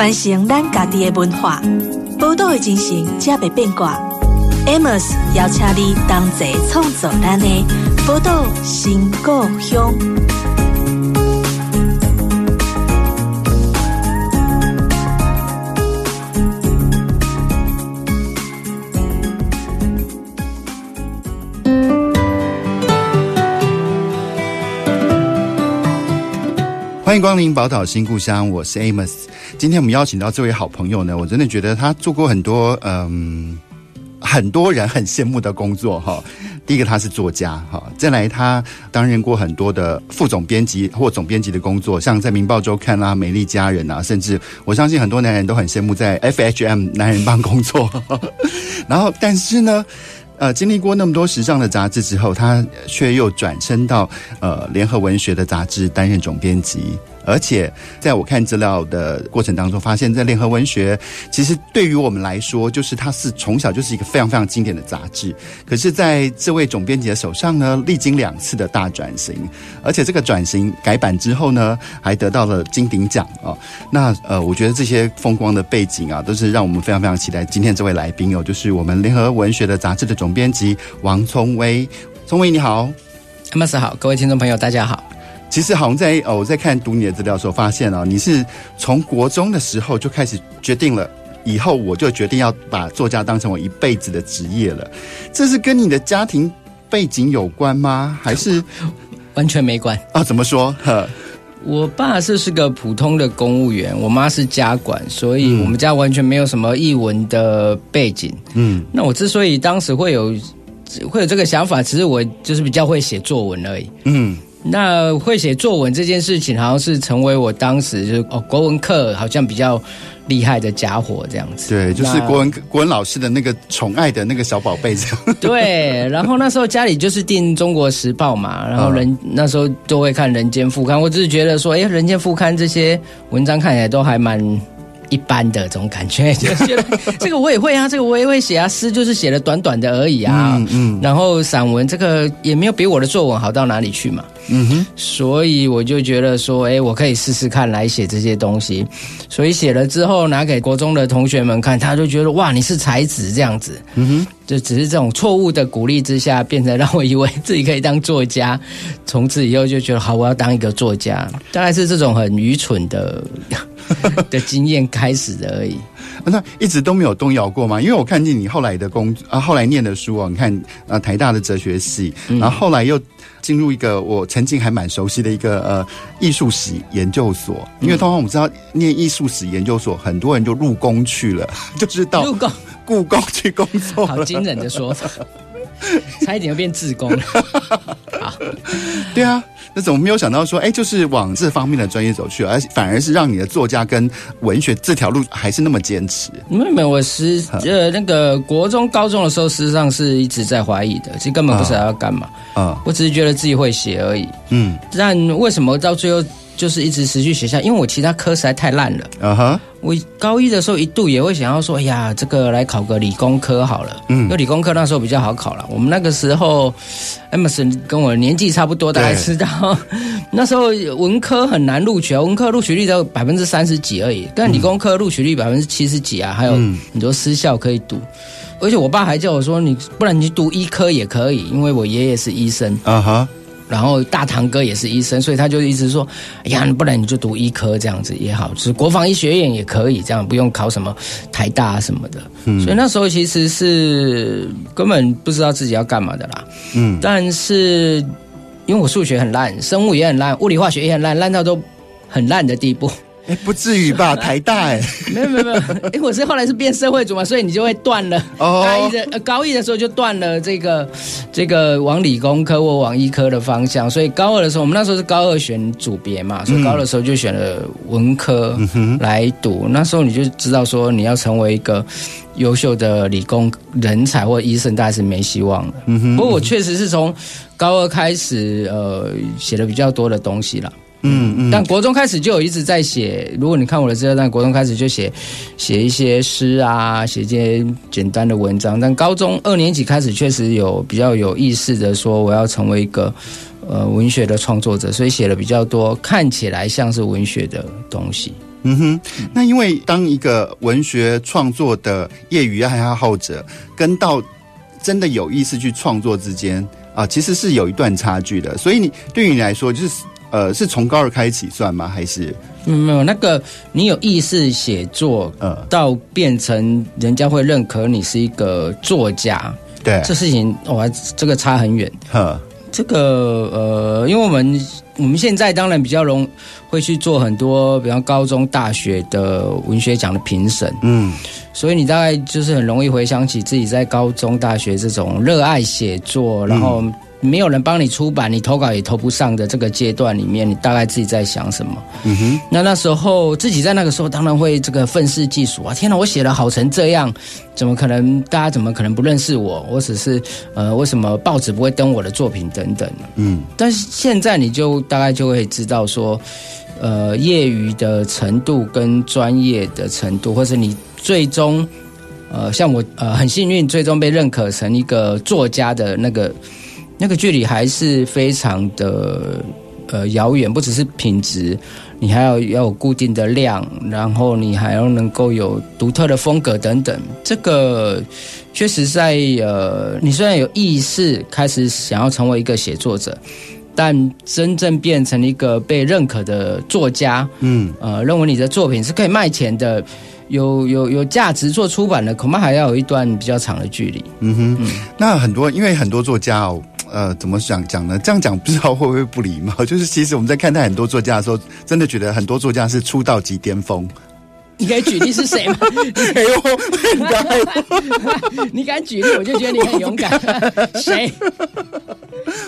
传承咱家己的文化，宝岛的精神才袂变卦。Amos 邀请你同齐创造咱的宝岛新故乡。欢迎光临宝岛新故乡，我是 Amos。今天我们邀请到这位好朋友呢，我真的觉得他做过很多嗯，很多人很羡慕的工作哈。第一个他是作家哈，再来他担任过很多的副总编辑或总编辑的工作，像在《明报周刊》啊、《美丽佳人》啊，甚至我相信很多男人都很羡慕在 FHM 男人帮工作。然后，但是呢。呃，经历过那么多时尚的杂志之后，他却又转身到呃联合文学的杂志担任总编辑。而且，在我看资料的过程当中，发现，在联合文学，其实对于我们来说，就是它是从小就是一个非常非常经典的杂志。可是，在这位总编辑的手上呢，历经两次的大转型，而且这个转型改版之后呢，还得到了金鼎奖啊。那呃，我觉得这些风光的背景啊，都是让我们非常非常期待今天这位来宾哦，就是我们联合文学的杂志的总编辑王聪威。聪威你好，Amos 好，各位听众朋友大家好。其实好像在哦，我在看读你的资料的时候，发现啊，你是从国中的时候就开始决定了，以后我就决定要把作家当成我一辈子的职业了。这是跟你的家庭背景有关吗？还是完全没关啊？怎么说？呵，我爸是是个普通的公务员，我妈是家管，所以我们家完全没有什么译文的背景。嗯，那我之所以当时会有会有这个想法，其实我就是比较会写作文而已。嗯。那会写作文这件事情，好像是成为我当时就是哦国文课好像比较厉害的家伙这样子。对，就是国文国文老师的那个宠爱的那个小宝贝这样。对，然后那时候家里就是订《中国时报》嘛，然后人、嗯、那时候都会看《人间副刊》，我只是觉得说，哎，《人间副刊》这些文章看起来都还蛮。一般的这种感觉，就觉得这个我也会啊，这个我也会写啊，诗就是写的短短的而已啊，嗯，嗯，然后散文这个也没有比我的作文好到哪里去嘛，嗯哼，所以我就觉得说，哎，我可以试试看来写这些东西，所以写了之后拿给国中的同学们看，他就觉得哇，你是才子这样子，嗯哼，就只是这种错误的鼓励之下，变成让我以为自己可以当作家，从此以后就觉得好，我要当一个作家，大概是这种很愚蠢的。的经验开始的而已，那一直都没有动摇过吗？因为我看见你后来的工啊，后来念的书啊，你看啊，台大的哲学系，然后后来又进入一个我曾经还蛮熟悉的一个呃艺术史研究所。因为通常我们知道念艺术史研究所，很多人就入宫去了，就是到入宫故宫去工作。好惊人的说法，差一点就变自宫了。好，对啊。那怎么没有想到说，哎，就是往这方面的专业走去，而反而是让你的作家跟文学这条路还是那么坚持？没有没有，我实呃那个国中、高中的时候，事实上是一直在怀疑的，其实根本不知道要干嘛啊，我只是觉得自己会写而已。嗯，但为什么到最后？就是一直持续学校，因为我其他科实在太烂了。啊哈！我高一的时候一度也会想要说，哎呀，这个来考个理工科好了。嗯，因为理工科那时候比较好考了。我们那个时候，Emerson 跟我年纪差不多，大家知道，那时候文科很难录取，文科录取率只有百分之三十几而已，但理工科录取率百分之七十几啊，还有很多私校可以读。而且我爸还叫我说，你不然你去读医科也可以，因为我爷爷是医生。啊哈！然后大堂哥也是医生，所以他就一直说：“哎呀，不然你就读医科这样子也好，就是国防医学院也可以，这样不用考什么台大什么的。”嗯，所以那时候其实是根本不知道自己要干嘛的啦。嗯，但是因为我数学很烂，生物也很烂，物理化学也很烂，烂到都很烂的地步。哎，不至于吧？台大哎，没有没有没有，哎，我是后来是变社会组嘛，所以你就会断了。哦，高一的呃高一的时候就断了这个这个往理工科或往医科的方向，所以高二的时候，我们那时候是高二选组别嘛，所以高二的时候就选了文科来读。嗯、那时候你就知道说你要成为一个优秀的理工人才或医生，大概是没希望了。嗯哼，不过我确实是从高二开始呃写了比较多的东西了。嗯嗯，但国中开始就有一直在写。如果你看我的资料，但国中开始就写写一些诗啊，写一些简单的文章。但高中二年级开始，确实有比较有意识的说，我要成为一个呃文学的创作者，所以写了比较多看起来像是文学的东西。嗯哼，那因为当一个文学创作的业余爱好者，跟到真的有意识去创作之间啊，其实是有一段差距的。所以你对于你来说，就是呃，是从高二开始算吗？还是？嗯，没有那个，你有意识写作，呃，到变成人家会认可你是一个作家，对，这事情哇，这个差很远。呵，这个呃，因为我们我们现在当然比较容会去做很多，比方高中、大学的文学奖的评审，嗯，所以你大概就是很容易回想起自己在高中、大学这种热爱写作，然后。没有人帮你出版，你投稿也投不上的这个阶段里面，你大概自己在想什么？嗯哼。那那时候自己在那个时候，当然会这个愤世嫉俗啊！天哪，我写的好成这样，怎么可能？大家怎么可能不认识我？我只是呃，为什么报纸不会登我的作品等等？嗯。但是现在你就大概就会知道说，呃，业余的程度跟专业的程度，或是你最终呃，像我呃，很幸运最终被认可成一个作家的那个。那个距离还是非常的呃遥远，不只是品质，你还要要有固定的量，然后你还要能够有独特的风格等等。这个确实在呃，你虽然有意识开始想要成为一个写作者，但真正变成一个被认可的作家，嗯，呃，认为你的作品是可以卖钱的，有有有价值做出版的，恐怕还要有一段比较长的距离。嗯哼，嗯，那很多因为很多作家哦。呃，怎么讲讲呢？这样讲不知道会不会不礼貌？就是其实我们在看待很多作家的时候，真的觉得很多作家是出道即巅峰。你可以举例是谁吗？哎呦，你敢举例，我就觉得你很勇敢。谁？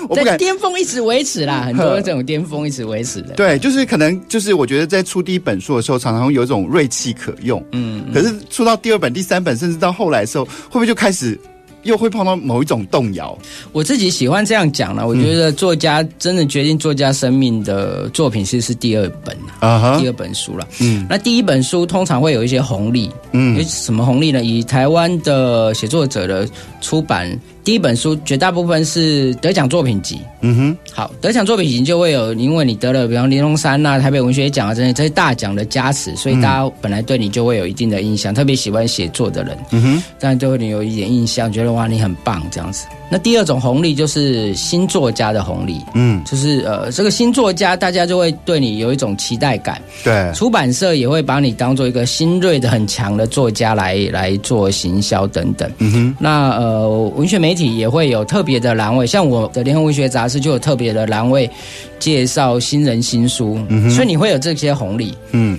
我不敢。巅峰一直维持啦，很多这种巅峰一直维持的。对，就是可能就是我觉得在出第一本书的时候，常常有一种锐气可用。嗯，可是出到第二本、第三本，甚至到后来的时候，会不会就开始？又会碰到某一种动摇。我自己喜欢这样讲了。我觉得作家真的决定作家生命的作品，其实是第二本啊，第二本书了。嗯，那第一本书通常会有一些红利。嗯，有什么红利呢？以台湾的写作者的出版。第一本书绝大部分是得奖作品集，嗯哼，好，得奖作品集就会有，因为你得了，比方玲珑山呐、台北文学奖啊这些这些大奖的加持，所以大家本来对你就会有一定的印象，特别喜欢写作的人，嗯哼，当然就会你有一点印象，觉得哇你很棒这样子。那第二种红利就是新作家的红利，嗯，就是呃，这个新作家大家就会对你有一种期待感，对，出版社也会把你当做一个新锐的很强的作家来来做行销等等，嗯哼，那呃，文学媒体也会有特别的栏位，像我的联合文学杂志就有特别的栏位介绍新人新书，嗯，所以你会有这些红利，嗯。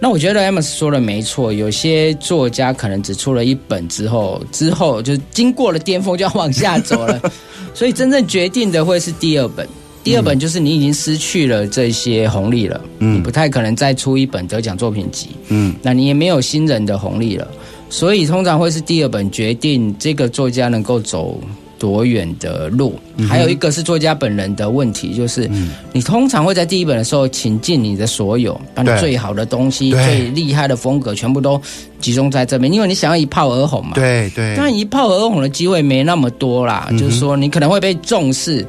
那我觉得 Amos 说的没错，有些作家可能只出了一本之后，之后就经过了巅峰就要往下走了，所以真正决定的会是第二本。第二本就是你已经失去了这些红利了，嗯，你不太可能再出一本得奖作品集，嗯，那你也没有新人的红利了，所以通常会是第二本决定这个作家能够走多远的路，还有一个是作家本人的问题，就是你通常会在第一本的时候倾尽你的所有，把你最好的东西、最厉害的风格全部都集中在这边，因为你想要一炮而红嘛。对对。但一炮而红的机会没那么多啦，就是说你可能会被重视，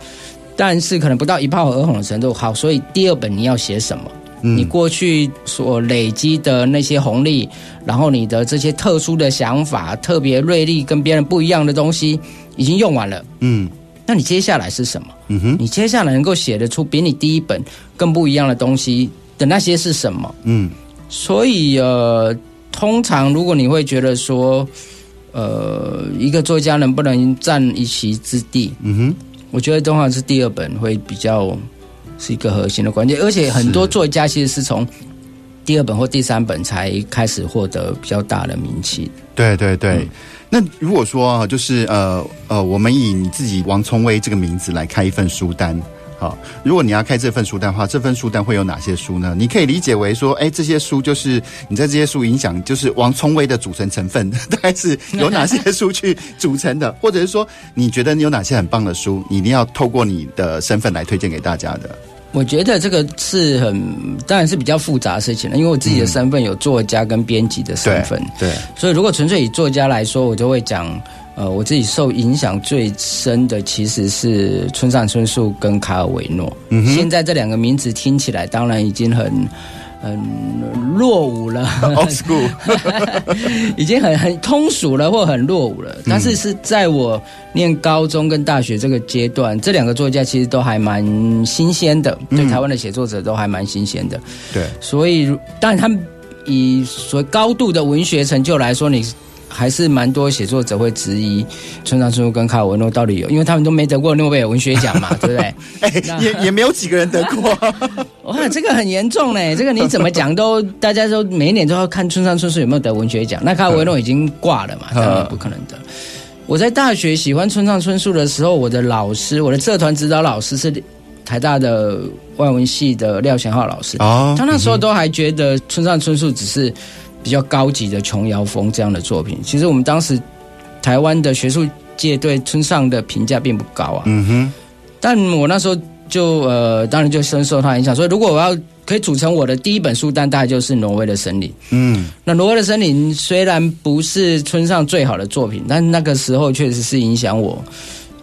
但是可能不到一炮而红的程度。好，所以第二本你要写什么？你过去所累积的那些红利，然后你的这些特殊的想法、特别锐利、跟别人不一样的东西。已经用完了，嗯，那你接下来是什么？嗯哼，你接下来能够写得出比你第一本更不一样的东西的那些是什么？嗯，所以呃，通常如果你会觉得说，呃，一个作家能不能占一席之地？嗯哼，我觉得通常是第二本会比较是一个核心的关键，而且很多作家其实是从第二本或第三本才开始获得比较大的名气。对对对。嗯那如果说啊，就是呃呃，我们以你自己王聪威这个名字来开一份书单，好，如果你要开这份书单的话，这份书单会有哪些书呢？你可以理解为说，哎，这些书就是你在这些书影响，就是王聪威的组成成分，大概是有哪些书去组成的，或者是说，你觉得你有哪些很棒的书，你一定要透过你的身份来推荐给大家的。我觉得这个是很，当然是比较复杂的事情了，因为我自己的身份有作家跟编辑的身份，嗯，对，对，所以如果纯粹以作家来说，我就会讲，呃，我自己受影响最深的其实是村上春树跟卡尔维诺。嗯，现在这两个名字听起来当然已经很很落伍了，old school，已经很很通俗了，或很落伍了。但是是在我念高中跟大学这个阶段，这两个作家其实都还蛮新鲜的，对台湾的写作者都还蛮新鲜的。对，所以当然他们以所谓高度的文学成就来说，你。还是蛮多写作者会质疑村上春树跟卡尔维诺到底有，因为他们都没得过诺贝尔文学奖嘛，对不对？欸、也也没有几个人得过。哇，这个很严重嘞！这个你怎么讲都，大家都每一年都要看村上春树有没有得文学奖。那卡尔维诺已经挂了嘛，当然不可能得。我在大学喜欢村上春树的时候，我的老师，我的社团指导老师是台大的外文系的廖贤浩老师。哦，他那时候都还觉得村上春树只是。比较高级的琼瑶风这样的作品，其实我们当时台湾的学术界对村上的评价并不高啊。嗯哼，但我那时候就呃，当然就深受他影响。所以如果我要可以组成我的第一本书单，大概就是《挪威的森林》。嗯，那《挪威的森林》虽然不是村上最好的作品，但那个时候确实是影响我。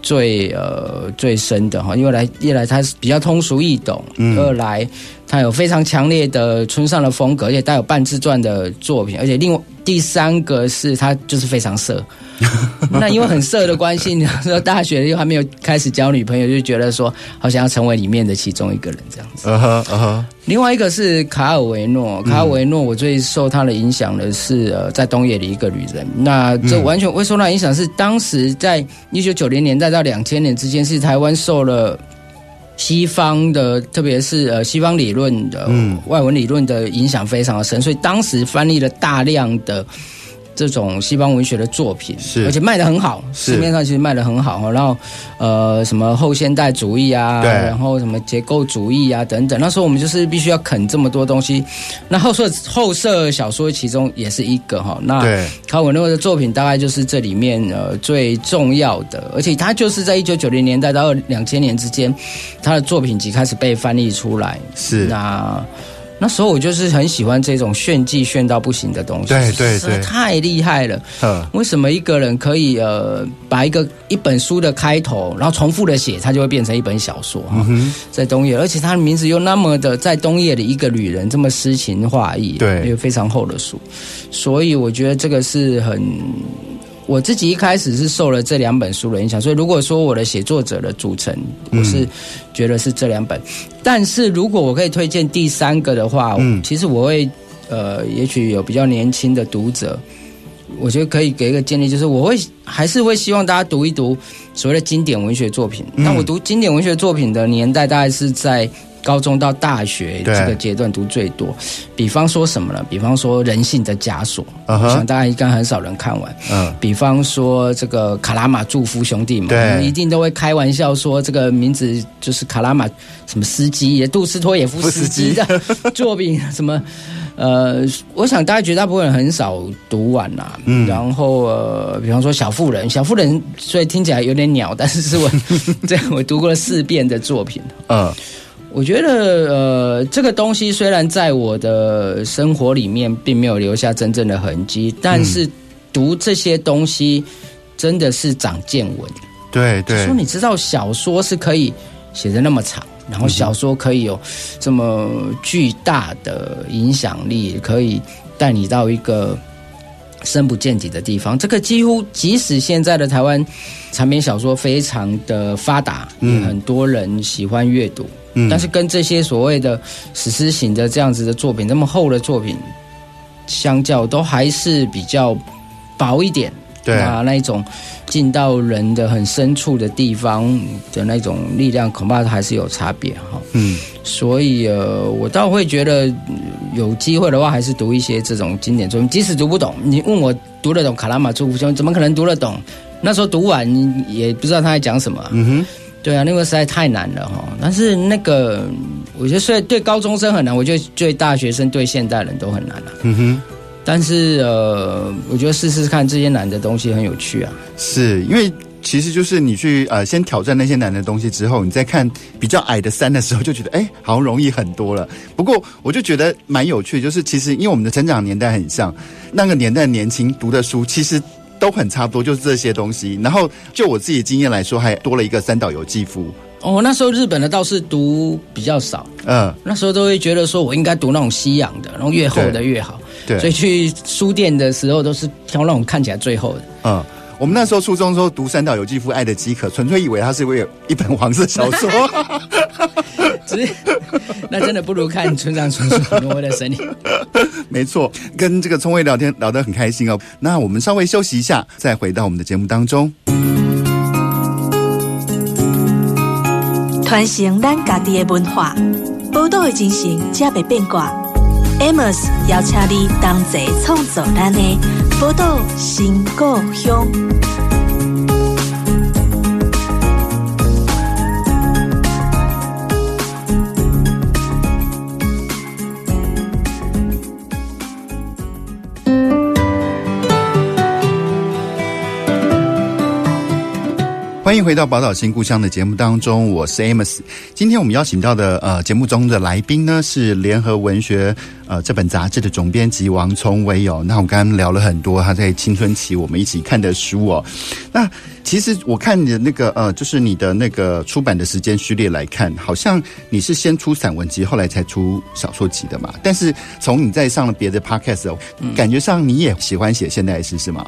最呃最深的哈，因为来一来它是比较通俗易懂，嗯、二来它有非常强烈的村上的风格，而且带有半自传的作品，而且另外第三个是它就是非常色。那因为很色的关系，你说大学又还没有开始交女朋友，就觉得说好想要成为里面的其中一个人这样子。Uh huh, uh huh. 另外一个是卡尔维诺，卡尔维诺，我最受他的影响的是呃，在东野的一个旅人。那这完全会受到影响，是当时在一九九零年代到两千年之间，是台湾受了西方的，特别是呃西方理论的外文理论的影响非常的深，所以当时翻译了大量的。这种西方文学的作品，是而且卖的很好，市面上其实卖的很好。然后，呃，什么后现代主义啊，然后什么结构主义啊等等。那时候我们就是必须要啃这么多东西。那后设后设小说其中也是一个哈。那卡尔维诺的作品大概就是这里面呃最重要的，而且他就是在一九九零年代到两千年之间，他的作品集开始被翻译出来。是那。那时候我就是很喜欢这种炫技炫到不行的东西，对对对，太厉害了。呵为什么一个人可以呃把一个一本书的开头，然后重复的写，它就会变成一本小说哈？嗯、在冬夜，而且他的名字又那么的在冬夜的一个旅人这么诗情画意，对，又非常厚的书，所以我觉得这个是很。我自己一开始是受了这两本书的影响，所以如果说我的写作者的组成，我是觉得是这两本。嗯、但是如果我可以推荐第三个的话，嗯，其实我会呃，也许有比较年轻的读者，我觉得可以给一个建议，就是我会还是会希望大家读一读所谓的经典文学作品。那、嗯、我读经典文学作品的年代大概是在。高中到大学这个阶段读最多，比方说什么呢？比方说《人性的枷锁》uh，huh, 我想大家应该很少人看完。嗯，uh, 比方说这个《卡拉马祝夫兄弟》们一定都会开玩笑说这个名字就是卡拉马什么斯基，杜斯托也夫斯基的 作品。什么呃，我想大家绝大部分人很少读完呐。嗯，然后呃，比方说《小妇人》，《小妇人》所以听起来有点鸟，但是是我 这我读过了四遍的作品。嗯。Uh, 我觉得，呃，这个东西虽然在我的生活里面并没有留下真正的痕迹，但是读这些东西真的是长见闻。对对，说你知道小说是可以写的那么长，然后小说可以有这么巨大的影响力，可以带你到一个深不见底的地方。这个几乎即使现在的台湾长篇小说非常的发达，嗯，很多人喜欢阅读。但是跟这些所谓的史诗型的这样子的作品，那么厚的作品相较，都还是比较薄一点。对啊，那一种进到人的很深处的地方的那种力量，恐怕还是有差别哈。嗯，所以呃，我倒会觉得有机会的话，还是读一些这种经典作品，即使读不懂，你问我读得懂卡拉马祝夫兄，怎么可能读得懂？那时候读完也不知道他在讲什么。嗯哼。对啊，那个实在太难了哈。但是那个，我觉得虽然对高中生很难，我觉得对大学生、对现代人都很难了。嗯哼。但是呃，我觉得试试看这些难的东西很有趣啊。是因为其实就是你去呃先挑战那些难的东西之后，你再看比较矮的山的时候，就觉得哎，好像容易很多了。不过我就觉得蛮有趣，就是其实因为我们的成长年代很像，那个年代年轻读的书其实。都很差不多，就是这些东西。然后就我自己的经验来说，还多了一个三岛由纪夫。哦，那时候日本的倒是读比较少，嗯，那时候都会觉得说我应该读那种西洋的，然后越厚的越好，对，所以去书店的时候都是挑那种看起来最厚的，嗯。我们那时候初中时候读三岛由纪夫《爱的饥渴》，纯粹以为它是为有一本黄色小说，那真的不如看村上春树《挪威的森林》。没错，跟这个聪威聊天聊得很开心哦。那我们稍微休息一下，再回到我们的节目当中。传承咱家己的文化，报道的精神，才袂变卦。Amos 邀请你同齐创作咱的报道新故乡。欢迎回到《宝岛新故乡》的节目当中，我是 Amos。今天我们邀请到的呃节目中的来宾呢是联合文学呃这本杂志的总编辑王聪威哦。那我刚刚聊了很多他在青春期我们一起看的书哦。那其实我看你的那个呃就是你的那个出版的时间序列来看，好像你是先出散文集，后来才出小说集的嘛。但是从你在上了别的 Podcast 哦，感觉上你也喜欢写现代诗是吗？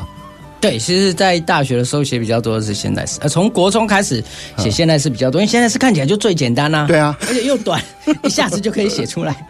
对，其实，在大学的时候写比较多的是现代诗，呃，从国中开始写现代诗比较多，因为现代诗看起来就最简单呐，对啊，而且又短，一下子就可以写出来，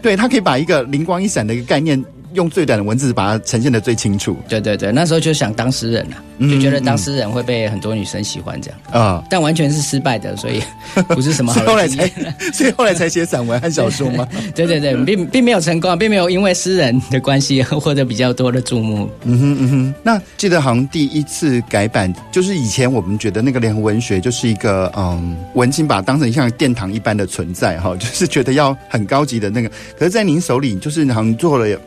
对，他可以把一个灵光一闪的一个概念。用最短的文字把它呈现的最清楚。对对对，那时候就想当诗人啊，就觉得当诗人会被很多女生喜欢这样啊，但完全是失败的，所以 不是什么好。所以后来才，所以后来才写散文和小说吗？对对对，并并没有成功，并没有因为诗人的关系获得比较多的注目。嗯哼嗯哼。那记得好像第一次改版，就是以前我们觉得那个联合文学就是一个嗯，文青把它当成像殿堂一般的存在哈，就是觉得要很高级的那个。可是，在您手里，就是好像做了。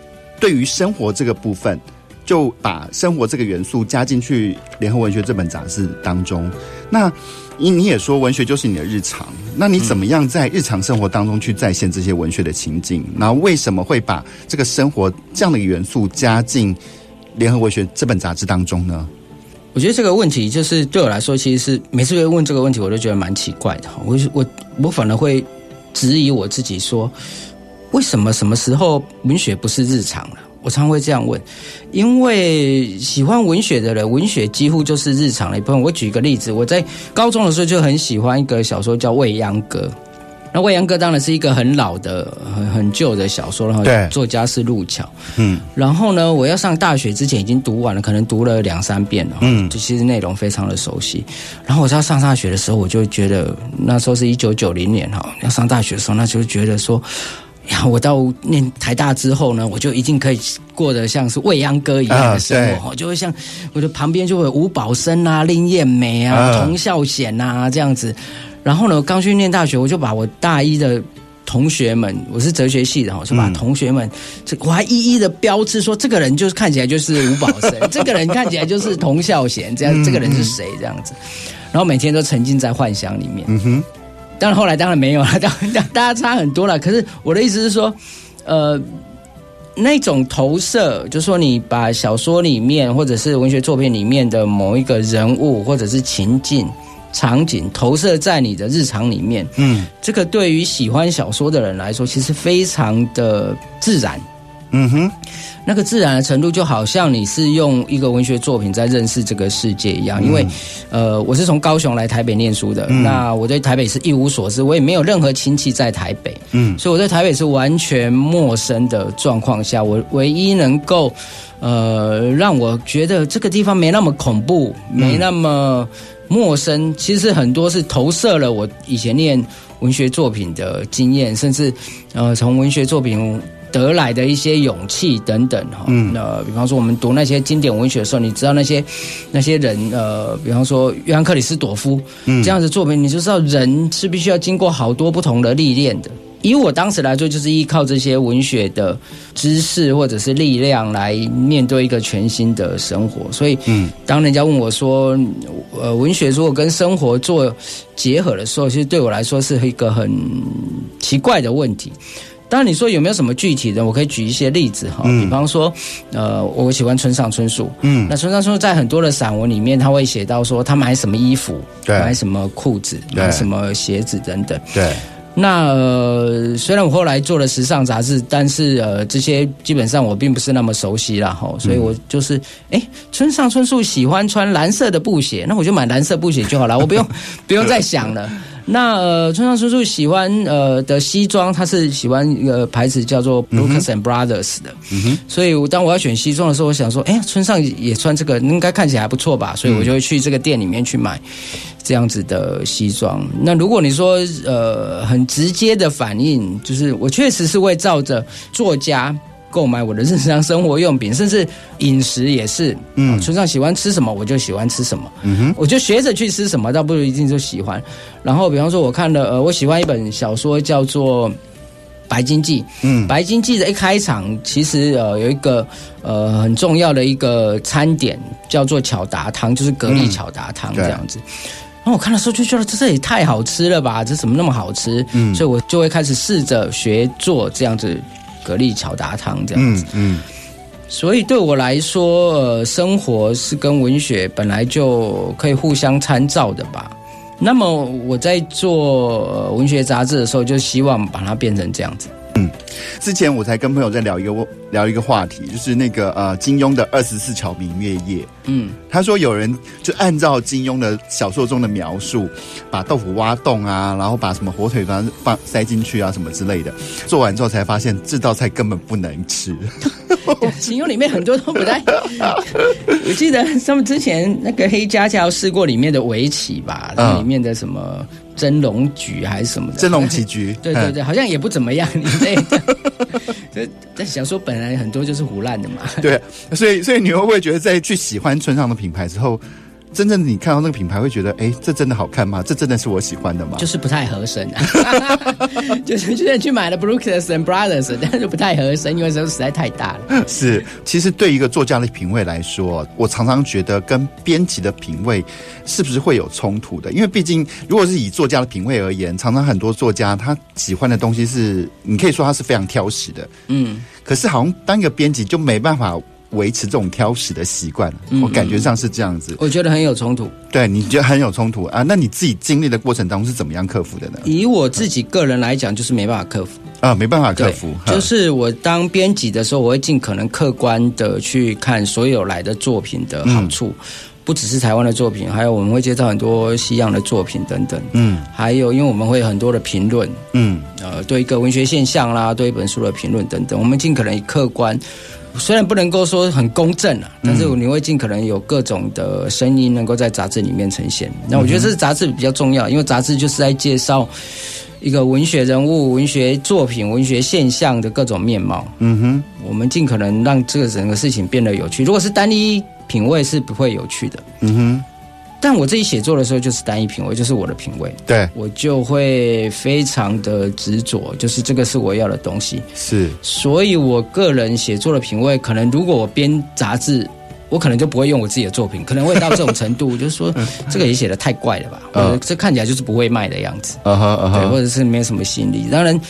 对于生活这个部分，就把生活这个元素加进去《联合文学》这本杂志当中。那你你也说文学就是你的日常，那你怎么样在日常生活当中去再现这些文学的情境？那为什么会把这个生活这样的元素加进《联合文学》这本杂志当中呢？我觉得这个问题就是对我来说，其实是每次问这个问题，我都觉得蛮奇怪的。我我我反而会质疑我自己说。为什么什么时候文学不是日常了？我常会这样问，因为喜欢文学的人，文学几乎就是日常的一部分。我举一个例子，我在高中的时候就很喜欢一个小说叫《未央歌》，那《未央歌》当然是一个很老的、很很旧的小说，然后作家是路桥。嗯，然后呢，我要上大学之前已经读完了，可能读了两三遍了。嗯，就其实内容非常的熟悉。然后我在上大学的时候，我就觉得那时候是一九九零年哈，要上大学的时候，那就觉得说。然后我到念台大之后呢，我就一定可以过得像是未央哥一样的生活，就会像我的旁边就会有吴宝生啊、林燕梅啊、童孝贤啊这样子。然后呢，刚去念大学，我就把我大一的同学们，我是哲学系的，我就把同学们，这我还一一的标志说，这个人就是看起来就是吴宝生，这个人看起来就是童孝贤，这样这个人是谁这样子。然后每天都沉浸在幻想里面。嗯哼。当然后来当然没有了，当然大家差很多了。可是我的意思是说，呃，那种投射，就是说你把小说里面或者是文学作品里面的某一个人物或者是情境、场景投射在你的日常里面，嗯，这个对于喜欢小说的人来说，其实非常的自然。嗯哼，那个自然的程度就好像你是用一个文学作品在认识这个世界一样。因为，呃，我是从高雄来台北念书的，那我对台北是一无所知，我也没有任何亲戚在台北，嗯，所以我对台北是完全陌生的状况下，我唯一能够，呃，让我觉得这个地方没那么恐怖，没那么陌生，其实很多是投射了我以前念文学作品的经验，甚至，呃，从文学作品。得来的一些勇气等等哈，嗯，那比方说我们读那些经典文学的时候，你知道那些那些人呃，比方说约翰克里斯朵夫，嗯，这样子作品，你就知道人是必须要经过好多不同的历练的。以我当时来说，就是依靠这些文学的知识或者是力量来面对一个全新的生活。所以，嗯，当人家问我说，呃，文学如果跟生活做结合的时候，其实对我来说是一个很奇怪的问题。当然，你说有没有什么具体的？我可以举一些例子哈，比方说，呃，我喜欢村上春树，嗯，那村上春树在很多的散文里面，他会写到说他买什么衣服，对，买什么裤子，买什么鞋子等等，对。那呃，虽然我后来做了时尚杂志，但是呃，这些基本上我并不是那么熟悉了哈，所以我就是，哎，村上春树喜欢穿蓝色的布鞋，那我就买蓝色布鞋就好了，我不用 不用再想了。那呃，村上春树喜欢呃的西装，他是喜欢一个牌子叫做 Brooks and Brothers 的，嗯哼，所以当我要选西装的时候，我想说，哎，村上也穿这个，应该看起来还不错吧，所以我就会去这个店里面去买这样子的西装。那如果你说呃很直接的反应，就是我确实是会照着作家。购买我的日常生活用品，甚至饮食也是。嗯，村上喜欢吃什么，我就喜欢吃什么。嗯哼，我就学着去吃什么，倒不如一定就喜欢。然后，比方说，我看了，呃，我喜欢一本小说，叫做《白金记》。嗯，《白金记》的一开场，其实呃有一个呃很重要的一个餐点，叫做巧达汤，就是蛤蜊巧达汤这样子。然后我看的时候就觉得这这也太好吃了吧，这怎么那么好吃？嗯，所以我就会开始试着学做这样子。蛤蜊巧达汤这样子，嗯，嗯，所以对我来说，呃，生活是跟文学本来就可以互相参照的吧。那么我在做文学杂志的时候，就希望把它变成这样子。嗯，之前我才跟朋友在聊一个聊一个话题，就是那个呃金庸的二十四桥明月夜。嗯，他说有人就按照金庸的小说中的描述，把豆腐挖洞啊，然后把什么火腿放放塞进去啊，什么之类的，做完之后才发现这道菜根本不能吃。金庸里面很多都不太，我记得他们之前那个黑嘉嘉试过里面的围棋吧，里面的什么。真龙局还是什么的？真龙棋局，对对对，好像也不怎么样。你这个，这小说本来很多就是胡乱的嘛。对，所以所以你会不会觉得在去喜欢村上的品牌之后？真正你看到那个品牌，会觉得，哎，这真的好看吗？这真的是我喜欢的吗？就是不太合身啊，就是现在去买了 Brooks and Brothers，但是不太合身，因为这实在太大了。是，其实对一个作家的品味来说，我常常觉得跟编辑的品味是不是会有冲突的？因为毕竟，如果是以作家的品味而言，常常很多作家他喜欢的东西是，你可以说他是非常挑食的，嗯，可是好像当一个编辑就没办法。维持这种挑食的习惯，我感觉上是这样子。我觉得很有冲突。对，你觉得很有冲突啊？那你自己经历的过程当中是怎么样克服的呢？以我自己个人来讲，就是没办法克服啊，没办法克服。就是我当编辑的时候，我会尽可能客观的去看所有来的作品的好处，嗯、不只是台湾的作品，还有我们会接到很多西洋的作品等等。嗯，还有因为我们会有很多的评论，嗯，呃，对一个文学现象啦，对一本书的评论等等，我们尽可能以客观。虽然不能够说很公正啊，但是你会尽可能有各种的声音能够在杂志里面呈现。那我觉得这是杂志比较重要，因为杂志就是在介绍一个文学人物、文学作品、文学现象的各种面貌。嗯哼，我们尽可能让这个整个事情变得有趣。如果是单一品味，是不会有趣的。嗯哼。但我自己写作的时候就是单一品味，就是我的品味。对，我就会非常的执着，就是这个是我要的东西。是，所以我个人写作的品味，可能如果我编杂志，我可能就不会用我自己的作品，可能会到这种程度，就是说这个也写的太怪了吧，呃，这看起来就是不会卖的样子。对，或者是没有什么吸引力。当然，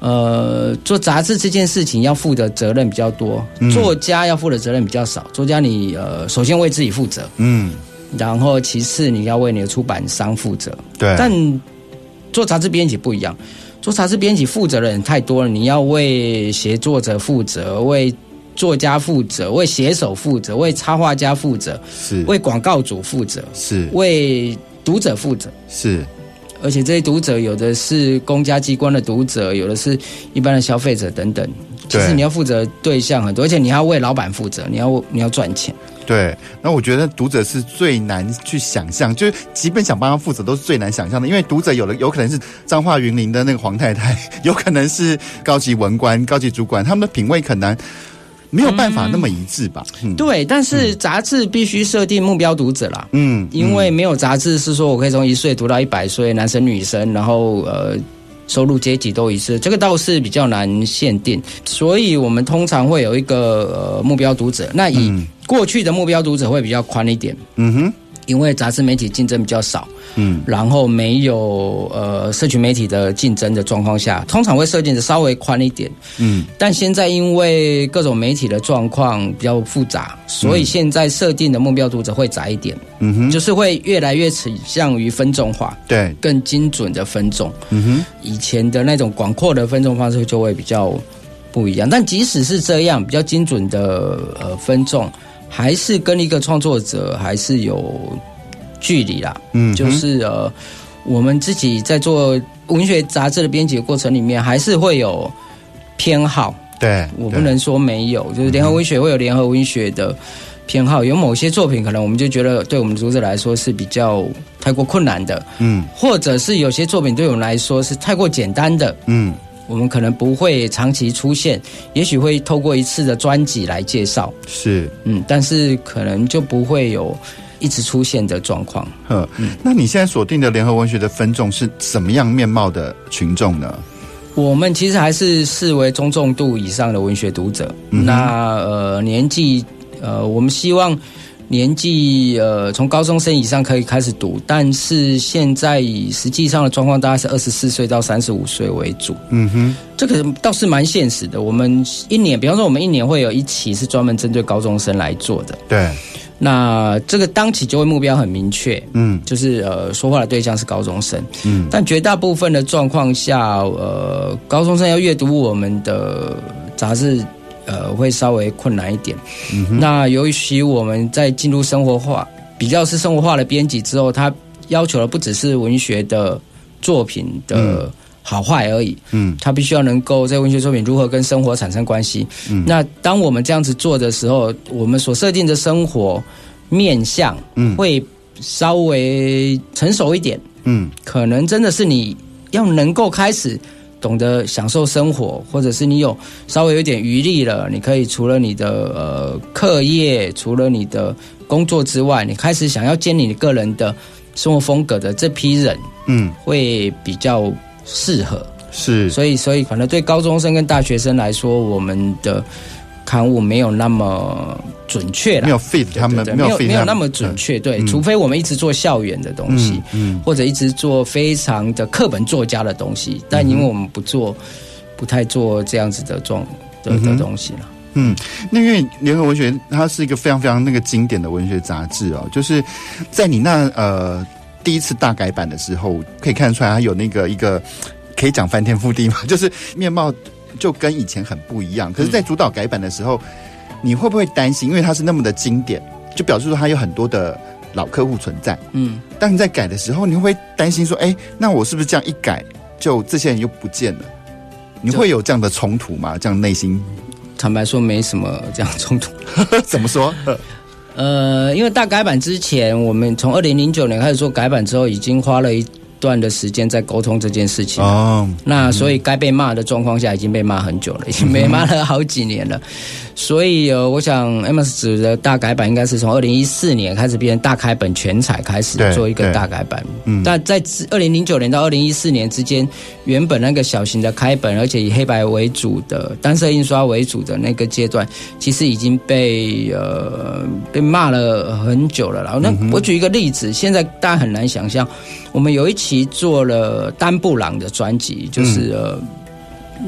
呃，做杂志这件事情要负的责任比较多，作家要负的责任比较少。作家你呃，首先为自己负责。嗯。然后，其次你要为你的出版商负责。对。但做杂志编辑不一样，做杂志编辑负责的人太多了。你要为写作者负责，为作家负责，为写手负责，为插画家负责，是为广告主负责，是为读者负责，是。而且这些读者有的是公家机关的读者，有的是一般的消费者等等。其实你要负责对象很多，而且你要为老板负责，你要你要赚钱。对，那我觉得读者是最难去想象，就是即便想帮他负责，都是最难想象的。因为读者有的有可能是彰化云林的那个黄太太，有可能是高级文官、高级主管，他们的品味可能没有办法那么一致吧。对，但是杂志必须设定目标读者啦。嗯，因为没有杂志是说我可以从一岁读到一百岁，男生女生，然后呃。收入阶级都一致，这个倒是比较难限定，所以我们通常会有一个呃目标读者。那以过去的目标读者会比较宽一点，嗯哼，因为杂志媒体竞争比较少，嗯，然后没有呃社群媒体的竞争的状况下，通常会设定的稍微宽一点，嗯，但现在因为各种媒体的状况比较复杂，所以现在设定的目标读者会窄一点，嗯哼，就是会越来越倾向于分众化，对，更精准的分众，嗯哼，以前的那种广阔的分众方式就会比较不一样，但即使是这样，比较精准的呃分众。还是跟一个创作者还是有距离啦，嗯，就是呃，我们自己在做文学杂志的编辑的过程里面，还是会有偏好。对，我不能说没有，就是联合文学会有联合文学的偏好，有某些作品可能我们就觉得对我们读者来说是比较太过困难的，嗯，或者是有些作品对我们来说是太过简单的，嗯。我们可能不会长期出现，也许会透过一次的专辑来介绍，是，嗯，但是可能就不会有一直出现的状况。嗯，那你现在锁定的联合文学的分众是怎么样面貌的群众呢？我们其实还是视为中重度以上的文学读者。嗯、那呃，年纪呃，我们希望。年纪呃，从高中生以上可以开始读，但是现在以实际上的状况，大概是二十四岁到三十五岁为主。嗯哼，这个倒是蛮现实的。我们一年，比方说，我们一年会有一期是专门针对高中生来做的。对，那这个当期就会目标很明确。嗯，就是呃，说话的对象是高中生。嗯，但绝大部分的状况下，呃，高中生要阅读我们的杂志。呃，会稍微困难一点。嗯，那尤其我们在进入生活化，比较是生活化的编辑之后，它要求的不只是文学的作品的好坏而已。嗯，他必须要能够在文学作品如何跟生活产生关系。嗯，那当我们这样子做的时候，我们所设定的生活面向，嗯，会稍微成熟一点。嗯，可能真的是你要能够开始。懂得享受生活，或者是你有稍微有点余力了，你可以除了你的呃课业，除了你的工作之外，你开始想要建立你个人的生活风格的这批人，嗯，会比较适合。是，所以所以可能对高中生跟大学生来说，我们的。刊物没有那么准确了，没有 fit 他们，没有没有那么准确，对，除非我们一直做校园的东西，嗯，或者一直做非常的课本作家的东西，但因为我们不做，不太做这样子的状的的东西了。嗯，那因为联合文学它是一个非常非常那个经典的文学杂志哦，就是在你那呃第一次大改版的时候，可以看得出来它有那个一个可以讲翻天覆地嘛，就是面貌。就跟以前很不一样，可是，在主导改版的时候，嗯、你会不会担心？因为它是那么的经典，就表示说它有很多的老客户存在。嗯，当你在改的时候，你会不会担心说，哎、欸，那我是不是这样一改，就这些人又不见了？你会有这样的冲突吗？这样内心？坦白说，没什么这样冲突。怎么说？呃，因为大改版之前，我们从二零零九年开始做改版之后，已经花了一。段的时间在沟通这件事情。哦，那所以该被骂的状况下已经被骂很久了，已经被骂了好几年了。所以呃，我想 Amos 指的大改版应该是从二零一四年开始变成大开本全彩开始做一个大改版。嗯，但在二零零九年到二零一四年之间，原本那个小型的开本，而且以黑白为主的单色印刷为主的那个阶段，其实已经被呃被骂了很久了。然后那我举一个例子，现在大家很难想象，我们有一期做了丹布朗的专辑，就是呃。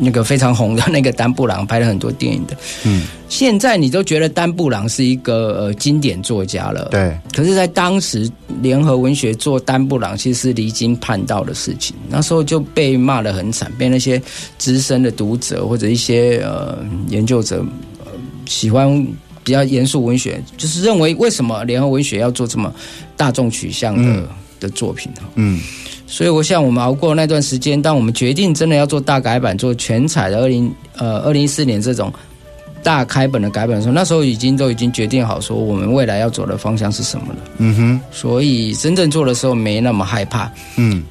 那个非常红的那个丹布朗拍了很多电影的，嗯，现在你都觉得丹布朗是一个呃经典作家了，对。可是，在当时联合文学做丹布朗，其实是离经叛道的事情，那时候就被骂得很惨，被那些资深的读者或者一些呃研究者，呃，喜欢比较严肃文学，就是认为为什么联合文学要做这么大众取向的、嗯、的作品呢？嗯。所以，我想我们熬过那段时间，当我们决定真的要做大改版、做全彩的二零呃二零一四年这种大开本的改版的时候，那时候已经都已经决定好说我们未来要走的方向是什么了。嗯哼。所以真正做的时候没那么害怕。嗯。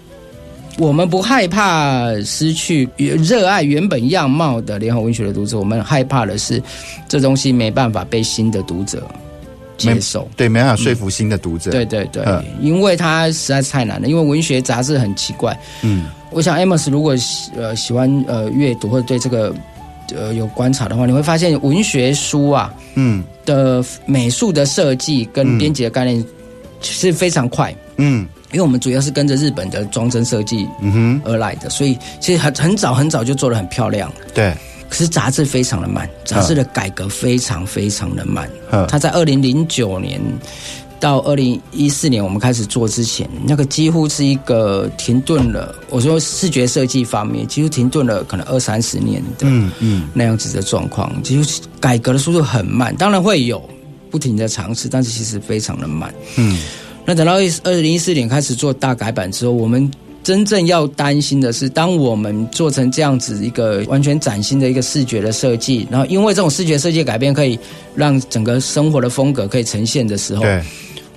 我们不害怕失去热爱原本样貌的联合文学的读者，我们害怕的是这东西没办法被新的读者。接受对，没办法说服新的读者。对对对，因为它实在是太难了。因为文学杂志很奇怪。嗯，我想 Amos 如果喜呃喜欢呃阅读或者对这个呃有观察的话，你会发现文学书啊，嗯的美术的设计跟编辑的概念是非常快。嗯，因为我们主要是跟着日本的装帧设计嗯哼而来的，所以其实很很早很早就做的很漂亮。对，可是杂志非常的慢，杂志的改革非常非常的慢。嗯，他在二零零九年。到二零一四年我们开始做之前，那个几乎是一个停顿了。我说视觉设计方面，几乎停顿了可能二三十年的，嗯嗯，那样子的状况，几乎改革的速度很慢。当然会有不停的尝试，但是其实非常的慢。嗯，那等到二零一四年开始做大改版之后，我们真正要担心的是，当我们做成这样子一个完全崭新的一个视觉的设计，然后因为这种视觉设计改变可以让整个生活的风格可以呈现的时候，对。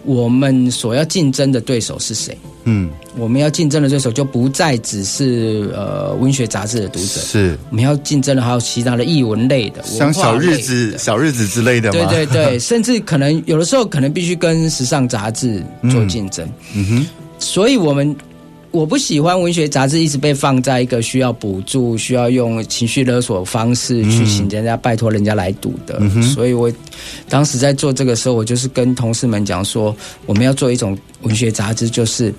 我们所要竞争的对手是谁？嗯，我们要竞争的对手就不再只是呃文学杂志的读者，是我们要竞争的还有其他的译文类的，像小日子、小日子之类的。对对对，甚至可能有的时候可能必须跟时尚杂志做竞争。嗯哼，所以我们。我不喜欢文学杂志一直被放在一个需要补助、需要用情绪勒索方式去请人家拜托人家来读的，嗯、所以我当时在做这个时候，我就是跟同事们讲说，我们要做一种文学杂志，就是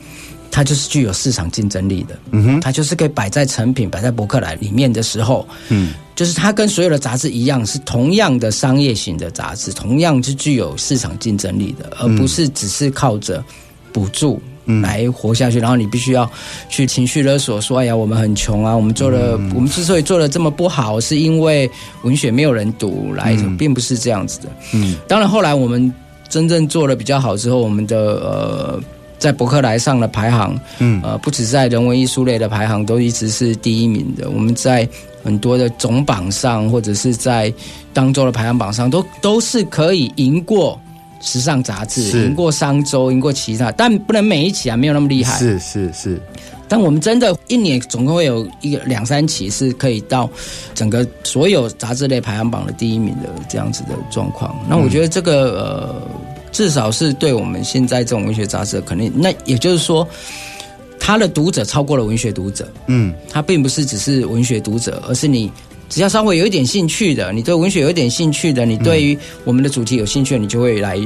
它就是具有市场竞争力的，嗯哼，它就是可以摆在成品、摆在博客来里面的时候，嗯，就是它跟所有的杂志一样，是同样的商业型的杂志，同样是具有市场竞争力的，而不是只是靠着补助。来活下去，然后你必须要去情绪勒索，说：“哎呀，我们很穷啊，我们做了，嗯、我们之所以做的这么不好，是因为文学没有人读来，嗯、并不是这样子的。”嗯，当然后来我们真正做的比较好之后，我们的呃，在博客来上的排行，嗯，呃，不止在人文艺术类的排行都一直是第一名的。我们在很多的总榜上，或者是在当周的排行榜上，都都是可以赢过。时尚杂志赢过商周，赢过其他，但不能每一期啊，没有那么厉害。是是是，但我们真的，一年总共会有一个两三期是可以到整个所有杂志类排行榜的第一名的这样子的状况。那我觉得这个呃，至少是对我们现在这种文学杂志的肯定。那也就是说，他的读者超过了文学读者。嗯，他并不是只是文学读者，而是你。只要稍微有一点兴趣的，你对文学有一点兴趣的，你对于我们的主题有兴趣的，你就会来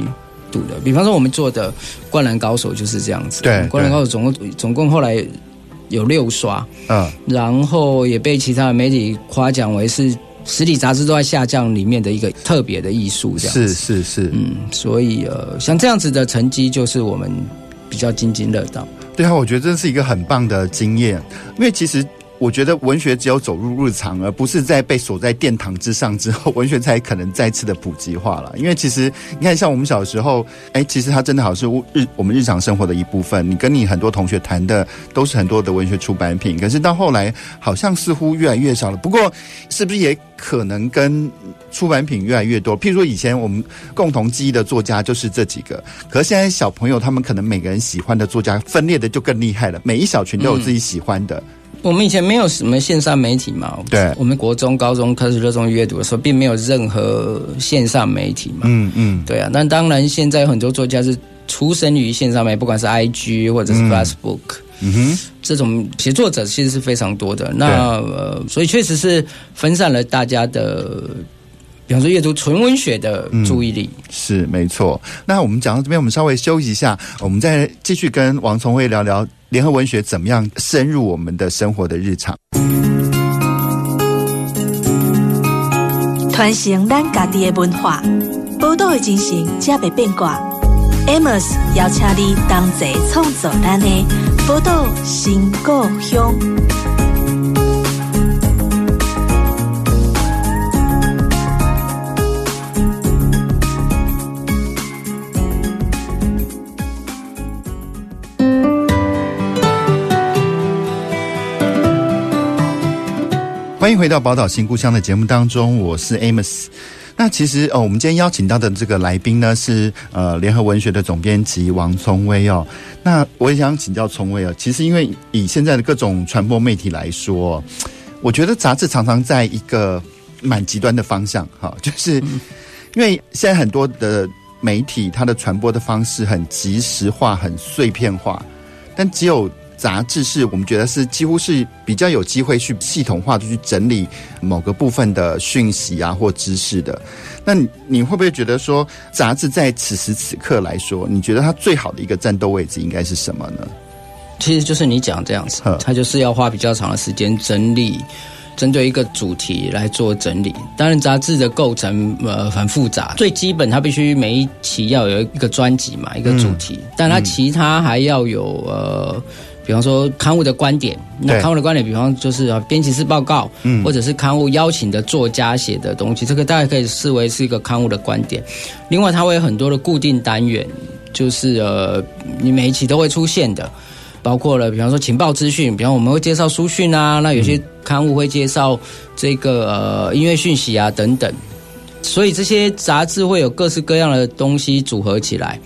读的。比方说，我们做的《灌篮高手》就是这样子。对，《灌篮高手》总共总共后来有六刷，嗯，然后也被其他的媒体夸奖为是实体杂志都在下降里面的一个特别的艺术，这样子。是是是，嗯，所以呃，像这样子的成绩，就是我们比较津津乐道。对啊，我觉得这是一个很棒的经验，因为其实。我觉得文学只有走入日常，而不是在被锁在殿堂之上之后，文学才可能再次的普及化了。因为其实你看，像我们小时候，哎，其实它真的好像是日我们日常生活的一部分。你跟你很多同学谈的都是很多的文学出版品，可是到后来好像似乎越来越少了。不过，是不是也可能跟出版品越来越多？譬如说，以前我们共同记忆的作家就是这几个，可是现在小朋友他们可能每个人喜欢的作家分裂的就更厉害了，每一小群都有自己喜欢的。我们以前没有什么线上媒体嘛？对，我们国中、高中开始热衷阅读的时候，并没有任何线上媒体嘛。嗯嗯，对啊。那当然，现在有很多作家是出生于线上媒体，不管是 IG 或者是 Facebook，嗯哼，这种写作者其实是非常多的。那呃，所以确实是分散了大家的，比方说阅读纯文学的注意力。嗯、是没错。那我们讲到这边，我们稍微休息一下，我们再继续跟王琮威聊聊。联合文学怎么样深入我们的生活的日常？传承咱家己的文化，报道的精神才袂变卦。Amos 邀请你同齐创作咱的报道新故乡。欢迎回到宝岛新故乡的节目当中，我是 Amos。那其实哦，我们今天邀请到的这个来宾呢是呃联合文学的总编辑王聪威哦。那我也想请教聪威哦，其实因为以现在的各种传播媒体来说，我觉得杂志常常在一个蛮极端的方向哈，就是因为现在很多的媒体它的传播的方式很即时化、很碎片化，但只有杂志是我们觉得是几乎是比较有机会去系统化的去整理某个部分的讯息啊或知识的。那你，你会不会觉得说，杂志在此时此刻来说，你觉得它最好的一个战斗位置应该是什么呢？其实就是你讲这样子，它就是要花比较长的时间整理。针对一个主题来做整理，当然杂志的构成呃很复杂，最基本它必须每一期要有一个专辑嘛，一个主题，嗯、但它其他还要有呃，比方说刊物的观点，那刊物的观点，比方就是啊编辑室报告，嗯，或者是刊物邀请的作家写的东西，这个大概可以视为是一个刊物的观点。另外，它会有很多的固定单元，就是呃，你每一期都会出现的。包括了，比方说情报资讯，比方我们会介绍书讯啊，那有些刊物会介绍这个呃音乐讯息啊等等，所以这些杂志会有各式各样的东西组合起来。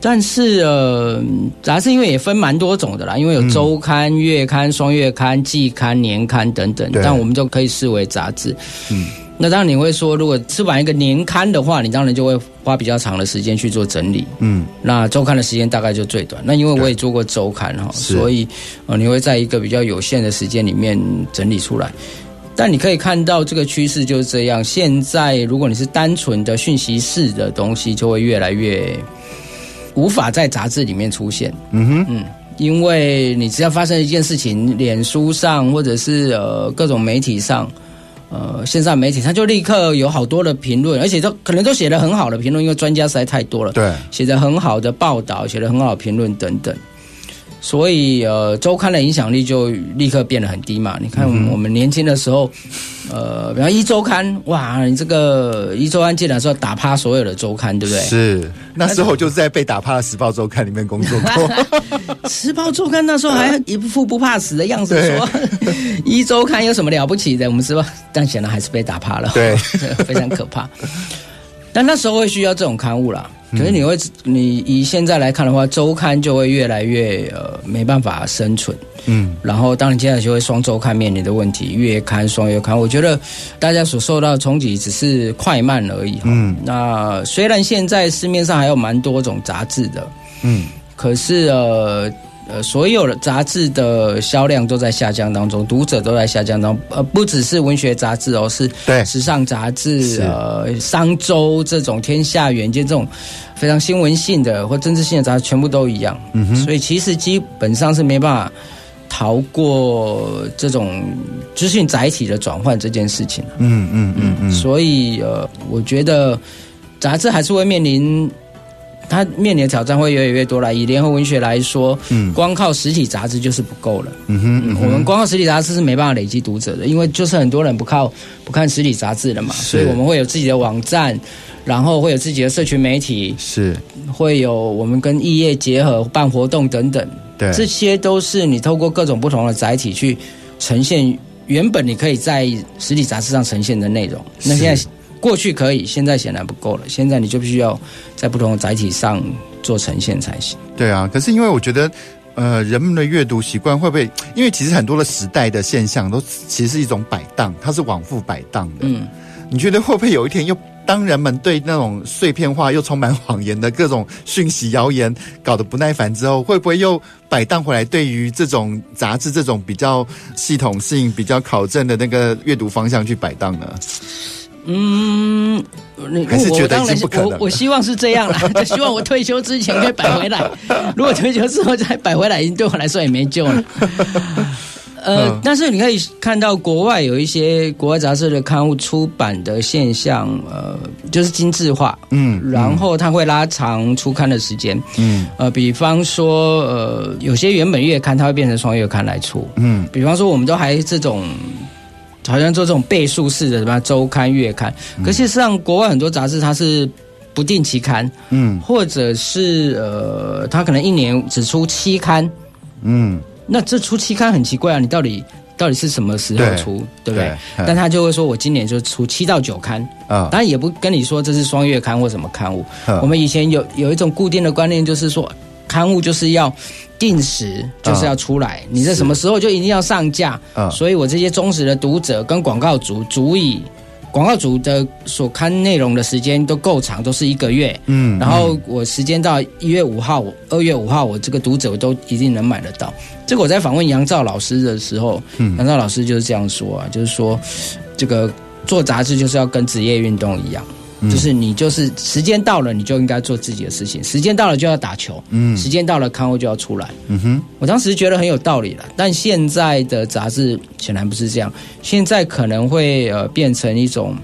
但是呃，杂志因为也分蛮多种的啦，因为有周刊、月刊、双月刊、季刊、年刊等等，但我们就可以视为杂志。嗯。那当然你会说，如果出版一个年刊的话，你当然就会花比较长的时间去做整理。嗯，那周刊的时间大概就最短。那因为我也做过周刊哈，所以呃，你会在一个比较有限的时间里面整理出来。但你可以看到这个趋势就是这样。现在如果你是单纯的讯息式的东西，就会越来越无法在杂志里面出现。嗯哼，嗯，因为你只要发生一件事情，脸书上或者是呃各种媒体上。呃，线上媒体他就立刻有好多的评论，而且都可能都写的很好的评论，因为专家实在太多了。对，写的很好的报道，写的很好的评论等等。所以，呃，周刊的影响力就立刻变得很低嘛。你看，我们年轻的时候，嗯、呃，比方一周刊，哇，你这个一周刊进来说打趴所有的周刊，对不对？是，那时候就是在被打趴的时报周刊里面工作过。时报周刊那时候还一副不怕死的样子说，说 一周刊有什么了不起的？我们是吧？但显然还是被打趴了，对，非常可怕。但那时候会需要这种刊物啦。可是你会，你以现在来看的话，周刊就会越来越呃没办法生存。嗯，然后当然接下来就会双周刊面临的问题，月刊、双月刊，我觉得大家所受到的冲击只是快慢而已。嗯，那虽然现在市面上还有蛮多种杂志的，嗯，可是呃。呃，所有的杂志的销量都在下降当中，读者都在下降当中。呃，不只是文学杂志哦，是对时尚杂志、呃商周这种天下远见这种非常新闻性的或政治性的杂志，全部都一样。嗯哼，所以其实基本上是没办法逃过这种资讯载体的转换这件事情。嗯嗯嗯嗯，所以呃，我觉得杂志还是会面临。它面临的挑战会越来越多了。以联合文学来说，嗯，光靠实体杂志就是不够了。嗯哼，嗯哼，我们光靠实体杂志是没办法累积读者的，因为就是很多人不靠不看实体杂志了嘛。所以我们会有自己的网站，然后会有自己的社群媒体，是会有我们跟异业结合办活动等等。对，这些都是你透过各种不同的载体去呈现原本你可以在实体杂志上呈现的内容。那现在。过去可以，现在显然不够了。现在你就必须要在不同的载体上做呈现才行。对啊，可是因为我觉得，呃，人们的阅读习惯会不会？因为其实很多的时代的现象都其实是一种摆荡，它是往复摆荡的。嗯，你觉得会不会有一天又当人们对那种碎片化又充满谎言的各种讯息谣言搞得不耐烦之后，会不会又摆荡回来？对于这种杂志这种比较系统性、比较考证的那个阅读方向去摆荡呢？嗯，你还是觉得已经不可能我，我我希望是这样啦，就希望我退休之前可以摆回来。如果退休之后再摆回来，已经对我来说也没救了。呃，但是你可以看到国外有一些国外杂志的刊物出版的现象，呃，就是精致化，嗯，然后它会拉长出刊的时间，嗯，呃，比方说，呃，有些原本月刊它会变成双月刊来出，嗯，比方说我们都还这种。好像做这种倍数式的什么周刊、月刊，可事实上，国外很多杂志它是不定期刊，嗯，或者是呃，它可能一年只出期刊，嗯，那这出期刊很奇怪啊，你到底到底是什么时候出，对，对不对？对，但他就会说我今年就出七到九刊。啊，当然也不跟你说这是双月刊或什么刊物。我们以前有有一种固定的观念，就是说刊物就是要。定时就是要出来，你在什么时候就一定要上架，所以我这些忠实的读者跟广告主足以广广告组的所刊内容的时间都够长，都是一个月。嗯，然后我时间到一月五号，二月五号，我这个读者我都一定能买得到。这个我在访问杨照老师的时候，嗯，杨照老师就是这样说啊，就是说这个做杂志就是要跟职业运动一样。就是你就是时间到了，你就应该做自己的事情。时间到了就要打球，嗯，时间到了刊物就要出来，嗯哼。我当时觉得很有道理了，但现在的杂志显然不是这样。现在可能会呃变成一种，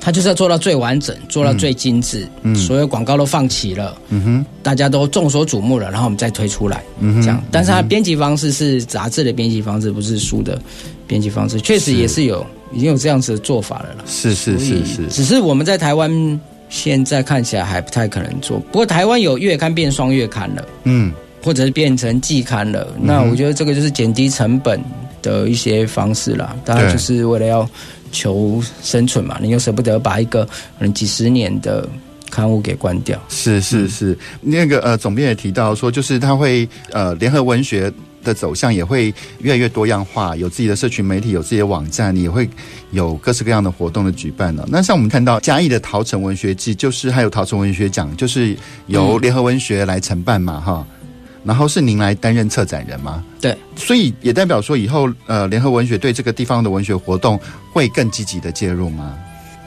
他就是要做到最完整，做到最精致，嗯，所有广告都放齐了，嗯哼，大家都众所瞩目了，然后我们再推出来，嗯哼，这样。但是它编辑方式是杂志的编辑方式，不是书的编辑方式，确实也是有。已经有这样子的做法了啦，是是是是，只是我们在台湾现在看起来还不太可能做。不过台湾有月刊变双月刊了，嗯，或者是变成季刊了，嗯，那我觉得这个就是减低成本的一些方式啦。当然就是为了要求生存嘛，你又舍不得把一个可能几十年的刊物给关掉。是是是，那个呃，总编也提到说，就是他会呃，联合文学。的走向也会越来越多样化，有自己的社群媒体，有自己的网站，也会有各式各样的活动的举办了。那像我们看到嘉义的桃城文学季，就是还有桃城文学奖，就是由联合文学来承办嘛，哈、嗯。然后是您来担任策展人吗？对，所以也代表说以后呃，联合文学对这个地方的文学活动会更积极的介入吗？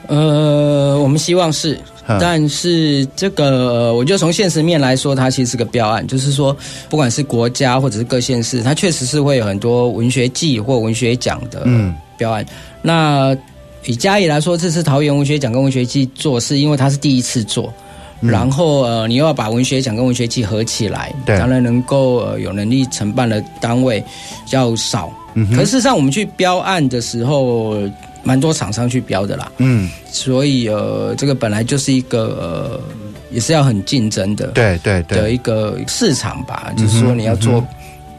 呃，我们希望是。但是这个，我就从现实面来说，它其实是个标案，就是说，不管是国家或者是各县市，它确实是会有很多文学季或文学奖的标案。嗯、那以嘉义来说，这次桃园文学奖跟文学季做，是因为它是第一次做，嗯、然后呃，你又要把文学奖跟文学季合起来，当然能够呃有能力承办的单位较少。嗯、可是事实上，我们去标案的时候。蛮多厂商去标的啦，嗯，所以呃，这个本来就是一个呃，也是要很竞争的，对对对，的一个市场吧，嗯、就是说你要做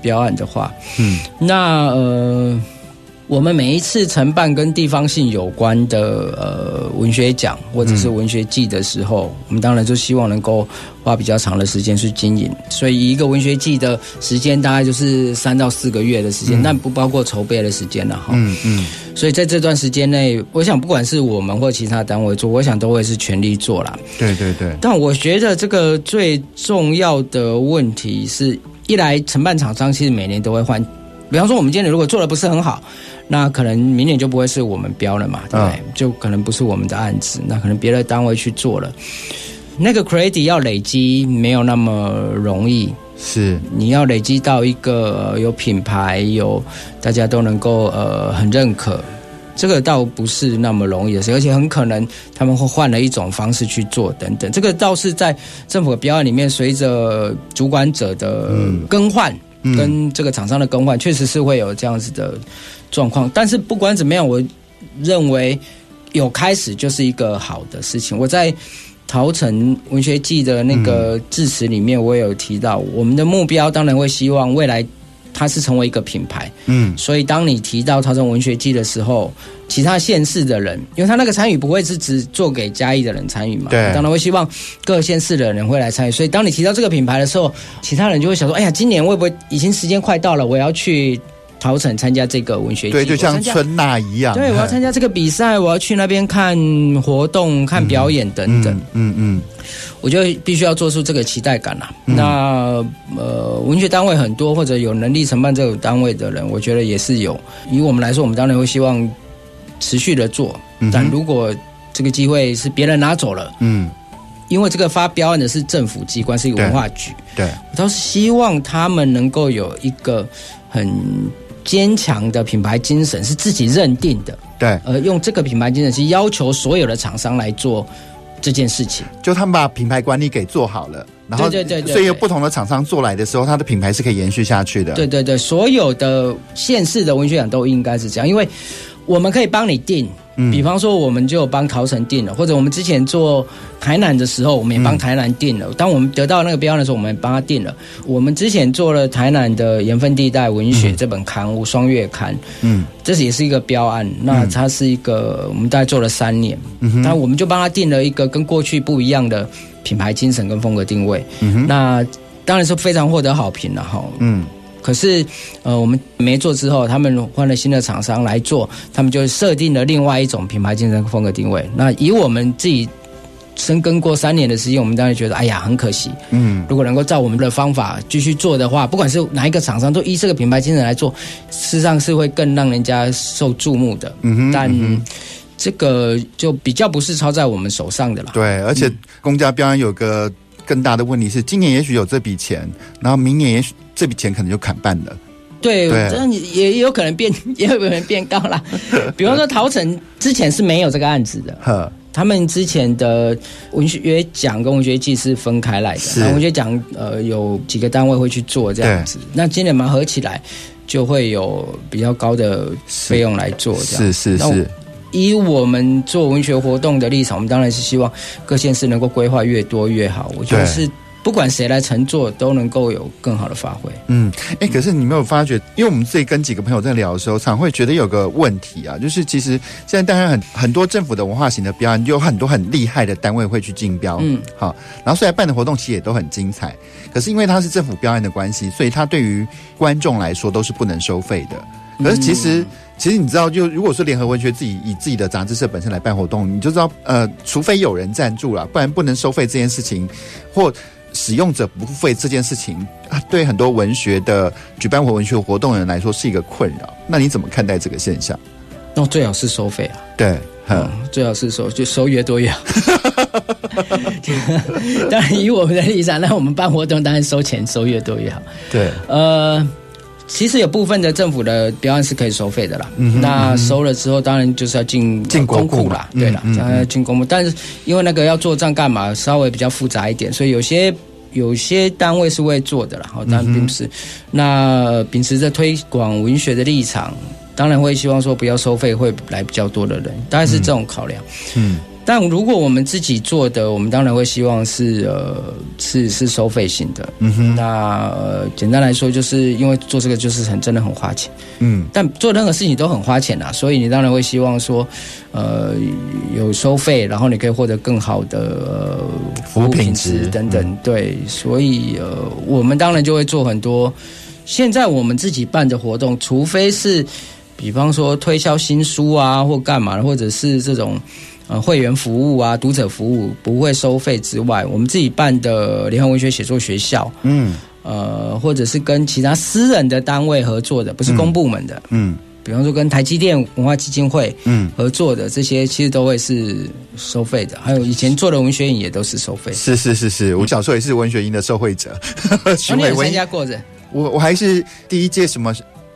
标案的话，嗯，那呃。我们每一次承办跟地方性有关的呃文学奖或者是文学季的时候，嗯、我们当然就希望能够花比较长的时间去经营。所以一个文学季的时间大概就是三到四个月的时间，嗯、但不包括筹备的时间了哈。嗯嗯。所以在这段时间内，我想不管是我们或其他单位做，我想都会是全力做啦。对对对。但我觉得这个最重要的问题是，一来承办厂商其实每年都会换，比方说我们今年如果做的不是很好。那可能明年就不会是我们标了嘛，对不对？就可能不是我们的案子，那可能别的单位去做了。那个 credit 要累积没有那么容易，是你要累积到一个有品牌、有大家都能够呃很认可，这个倒不是那么容易的事，而且很可能他们会换了一种方式去做等等。这个倒是在政府的标案里面，随着主管者的更换。嗯跟这个厂商的更换，确实是会有这样子的状况。但是不管怎么样，我认为有开始就是一个好的事情。我在桃城文学季的那个致辞里面，我也有提到，我们的目标当然会希望未来。它是成为一个品牌，嗯，所以当你提到桃城文学季的时候，其他县市的人，因为他那个参与不会是只做给嘉义的人参与嘛，对，当然会希望各县市的人会来参与。所以当你提到这个品牌的时候，其他人就会想说：哎呀，今年会不会已经时间快到了？我要去。桃城参加这个文学季，对，就像春娜一样。对，我要参加这个比赛，我要去那边看活动、看表演等等。嗯嗯，嗯，我就必须要做出这个期待感啦。嗯、那呃，文学单位很多，或者有能力承办这个单位的人，我觉得也是有。以我们来说，我们当然会希望持续的做。但如果这个机会是别人拿走了，嗯，因为这个发标案的是政府机关，是一个文化局。对，对我倒是希望他们能够有一个很。坚强的品牌精神是自己认定的，对，呃，用这个品牌精神去要求所有的厂商来做这件事情，就他们把品牌管理给做好了，然后对对对，所以有不同的厂商做来的时候，它的品牌是可以延续下去的。对对对，所有的县市的文学奖都应该是这样，因为我们可以帮你定。嗯，比方说，我们就帮桃城定了，或者我们之前做台南的时候，我们也帮台南定了。当我们得到那个标案的时候，我们也帮他定了。我们之前做了台南的盐分地带文学这本刊物双月刊，嗯，这是也是一个标案。那它是一个，我们大概做了三年，嗯，那我们就帮他定了一个跟过去不一样的品牌精神跟风格定位。嗯，那当然是非常获得好评了哈。嗯。可是呃，我们没做之后，他们换了新的厂商来做，他们就设定了另外一种品牌竞争风格定位。那以我们自己深耕过三年的时间，我们当然觉得，哎呀，很可惜。嗯，如果能够照我们的方法继续做的话，不管是哪一个厂商，都依这个品牌精神来做，事实上是会更让人家受注目的。嗯哼，但。嗯这个就比较不是操在我们手上的了。对，而且公家标案有个更大的问题是，今年也许有这笔钱，然后明年也许这笔钱可能就砍半了。对，这也有可能变，也有可能变高了。比方说，陶城之前是没有这个案子的，呵他们之前的文学奖跟文学季是分开来的。文学奖呃有几个单位会去做这样子，那今年嘛合起来就会有比较高的费用来做这样。是是是。是以我们做文学活动的立场，我们当然是希望各县市能够规划越多越好。我觉得是不管谁来乘坐，都能够有更好的发挥。嗯，哎，可是你没有发觉？因为我们自己跟几个朋友在聊的时候，常会觉得有个问题啊，就是其实现在当然很很多政府的文化型的标案，有很多很厉害的单位会去竞标。嗯，好，然后虽然办的活动其实也都很精彩，可是因为它是政府标案的关系，所以它对于观众来说都是不能收费的。可是其实。其实你知道，就如果说联合文学自己以自己的杂志社本身来办活动，你就知道，呃，除非有人赞助了，不然不能收费这件事情，或使用者不付费这件事情，啊，对很多文学的举办或文学活动的人来说是一个困扰。那你怎么看待这个现象？那最好是收费啊，对，嗯，最好是收，就收越多越好。当然，以我们的立场，那我们办活动当然收钱收越多越好。对，呃。其实有部分的政府的标案是可以收费的啦，那收了之后，当然就是要进进公库啦，对啦，将要进公库。但是因为那个要做账干嘛，稍微比较复杂一点，所以有些有些单位是会做的啦。好，当然并不是。嗯、那秉持着推广文学的立场，当然会希望说不要收费，会来比较多的人，大概是这种考量。嗯。嗯但如果我们自己做的，我们当然会希望是呃是是收费型的。嗯哼。那呃简单来说，就是因为做这个就是很真的很花钱。嗯。但做任何事情都很花钱啊，所以你当然会希望说，呃有收费，然后你可以获得更好的、呃、服务品质等等。嗯、对，所以呃我们当然就会做很多。现在我们自己办的活动，除非是比方说推销新书啊，或干嘛的，或者是这种。呃，会员服务啊，读者服务不会收费之外，我们自己办的联合文学写作学校，嗯，呃，或者是跟其他私人的单位合作的，不是公部门的，嗯，嗯比方说跟台积电文化基金会，嗯，合作的这些，其实都会是收费的。还有以前做的文学营也都是收费。是是是是，我小时候也是文学营的受惠者，巡回 参加过的。我我还是第一届什么？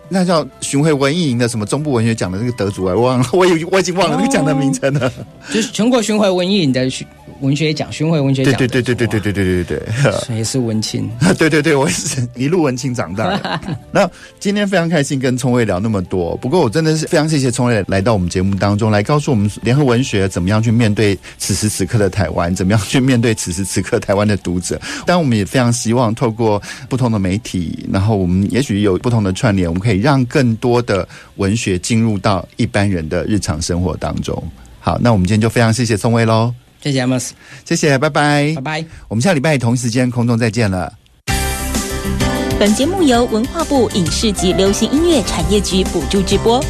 那叫巡回文艺营的什么中部文学奖的那个得主啊，我忘了，我已我已经忘了那个奖的名称了。哦，就是全国巡回文艺营的文学奖，巡回文学奖。对对对对对对对对对对，也 是文青。对对对，我也是一路文青长大的。那今天非常开心跟聪伟聊那么多，不过我真的是非常谢谢聪伟来到我们节目当中来告诉我们联合文学怎么样去面对此时此刻的台湾，怎么样去面对此时此刻台湾的读者。但我们也非常希望透过不同的媒体，然后我们也许有不同的串联，我们可以让更多的文学进入到一般人的日常生活当中。好，那我们今天就非常谢谢宋威喽。谢谢 Amos，谢谢，拜拜，拜拜。我们下礼拜同时间空中再见了。本节目由文化部影视及流行音乐产业局补助直播。